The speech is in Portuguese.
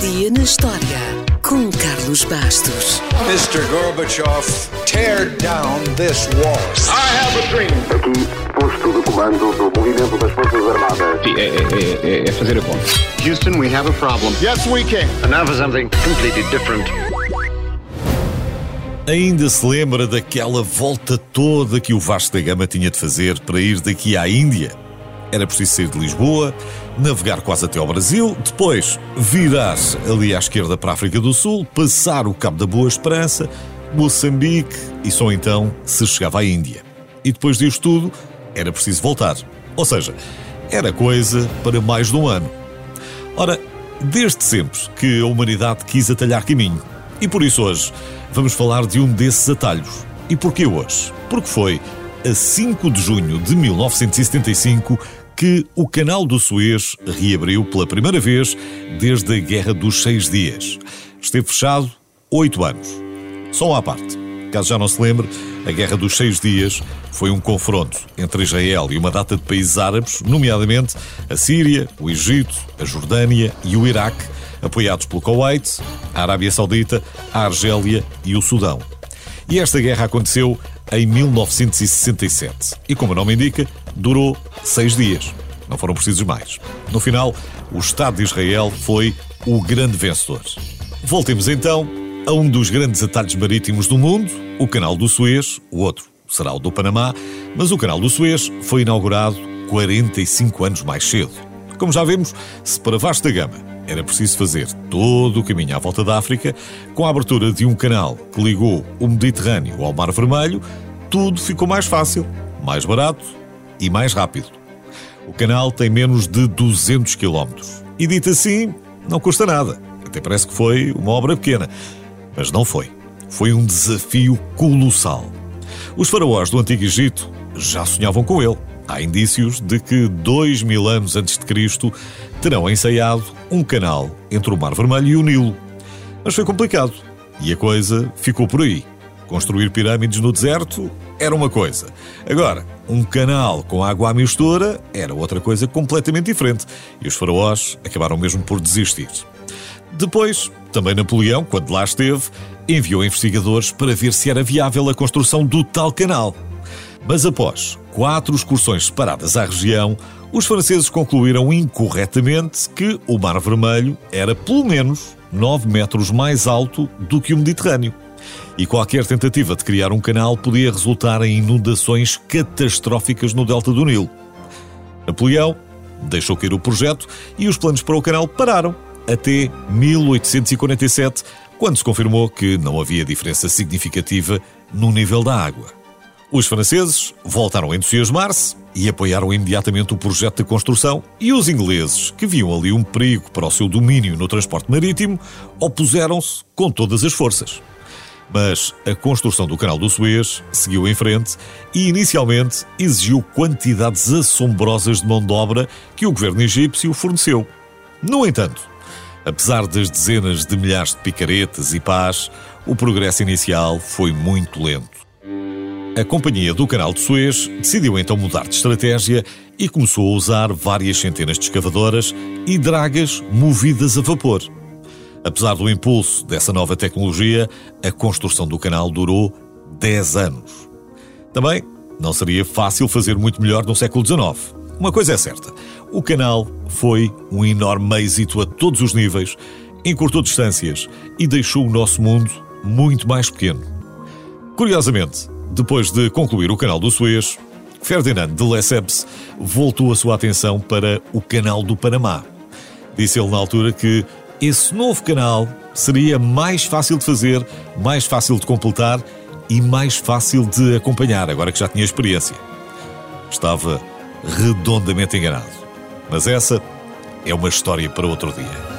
dia na história com Carlos Bastos. Mr. Gorbachev, tear down this wall. I have a dream. Aqui, posto de comando do movimento das Forças Armadas. Sim, é, é, é, é fazer a conta. Houston, we have a problem. Yes, we can. And now for something completely different. Ainda se lembra daquela volta toda que o Vasco da Gama tinha de fazer para ir daqui à Índia? Era preciso sair de Lisboa, navegar quase até ao Brasil, depois virar ali à esquerda para a África do Sul, passar o Cabo da Boa Esperança, Moçambique e só então se chegava à Índia. E depois disto tudo, era preciso voltar. Ou seja, era coisa para mais de um ano. Ora, desde sempre que a humanidade quis atalhar caminho. E por isso hoje vamos falar de um desses atalhos. E porquê hoje? Porque foi a 5 de junho de 1975 que o Canal do Suez reabriu pela primeira vez desde a Guerra dos Seis Dias. Esteve fechado oito anos. Só à parte. Caso já não se lembre, a Guerra dos Seis Dias foi um confronto entre Israel e uma data de países árabes, nomeadamente a Síria, o Egito, a Jordânia e o Iraque, apoiados pelo Kuwait, a Arábia Saudita, a Argélia e o Sudão. E esta guerra aconteceu em 1967 e, como o nome indica, durou seis dias. Não foram precisos mais. No final, o Estado de Israel foi o grande vencedor. Voltemos então a um dos grandes atalhos marítimos do mundo, o Canal do Suez, o outro será o do Panamá, mas o Canal do Suez foi inaugurado 45 anos mais cedo. Como já vimos, se para vasta gama era preciso fazer todo o caminho à volta da África, com a abertura de um canal que ligou o Mediterrâneo ao Mar Vermelho, tudo ficou mais fácil, mais barato e mais rápido. O canal tem menos de 200 km e, dito assim, não custa nada. Até parece que foi uma obra pequena. Mas não foi. Foi um desafio colossal. Os faraós do Antigo Egito já sonhavam com ele. Há indícios de que dois mil anos antes de Cristo terão ensaiado um canal entre o Mar Vermelho e o Nilo. Mas foi complicado e a coisa ficou por aí. Construir pirâmides no deserto era uma coisa. Agora, um canal com água à mistura era outra coisa completamente diferente e os faraós acabaram mesmo por desistir. Depois, também Napoleão, quando lá esteve, enviou investigadores para ver se era viável a construção do tal canal. Mas após quatro excursões separadas à região, os franceses concluíram incorretamente que o Mar Vermelho era pelo menos 9 metros mais alto do que o Mediterrâneo. E qualquer tentativa de criar um canal podia resultar em inundações catastróficas no delta do Nilo. Napoleão deixou cair o projeto e os planos para o canal pararam até 1847, quando se confirmou que não havia diferença significativa no nível da água. Os franceses voltaram a entusiasmar-se e apoiaram imediatamente o projeto de construção, e os ingleses, que viam ali um perigo para o seu domínio no transporte marítimo, opuseram-se com todas as forças. Mas a construção do Canal do Suez seguiu em frente e, inicialmente, exigiu quantidades assombrosas de mão de obra que o governo egípcio forneceu. No entanto, apesar das dezenas de milhares de picaretas e pás, o progresso inicial foi muito lento. A Companhia do Canal de Suez decidiu então mudar de estratégia e começou a usar várias centenas de escavadoras e dragas movidas a vapor. Apesar do impulso dessa nova tecnologia, a construção do canal durou 10 anos. Também não seria fácil fazer muito melhor no século XIX. Uma coisa é certa: o canal foi um enorme êxito a todos os níveis, encurtou distâncias e deixou o nosso mundo muito mais pequeno. Curiosamente, depois de concluir o canal do Suez, Ferdinand de Lesseps voltou a sua atenção para o canal do Panamá. Disse ele na altura que esse novo canal seria mais fácil de fazer, mais fácil de completar e mais fácil de acompanhar, agora que já tinha experiência. Estava redondamente enganado. Mas essa é uma história para outro dia.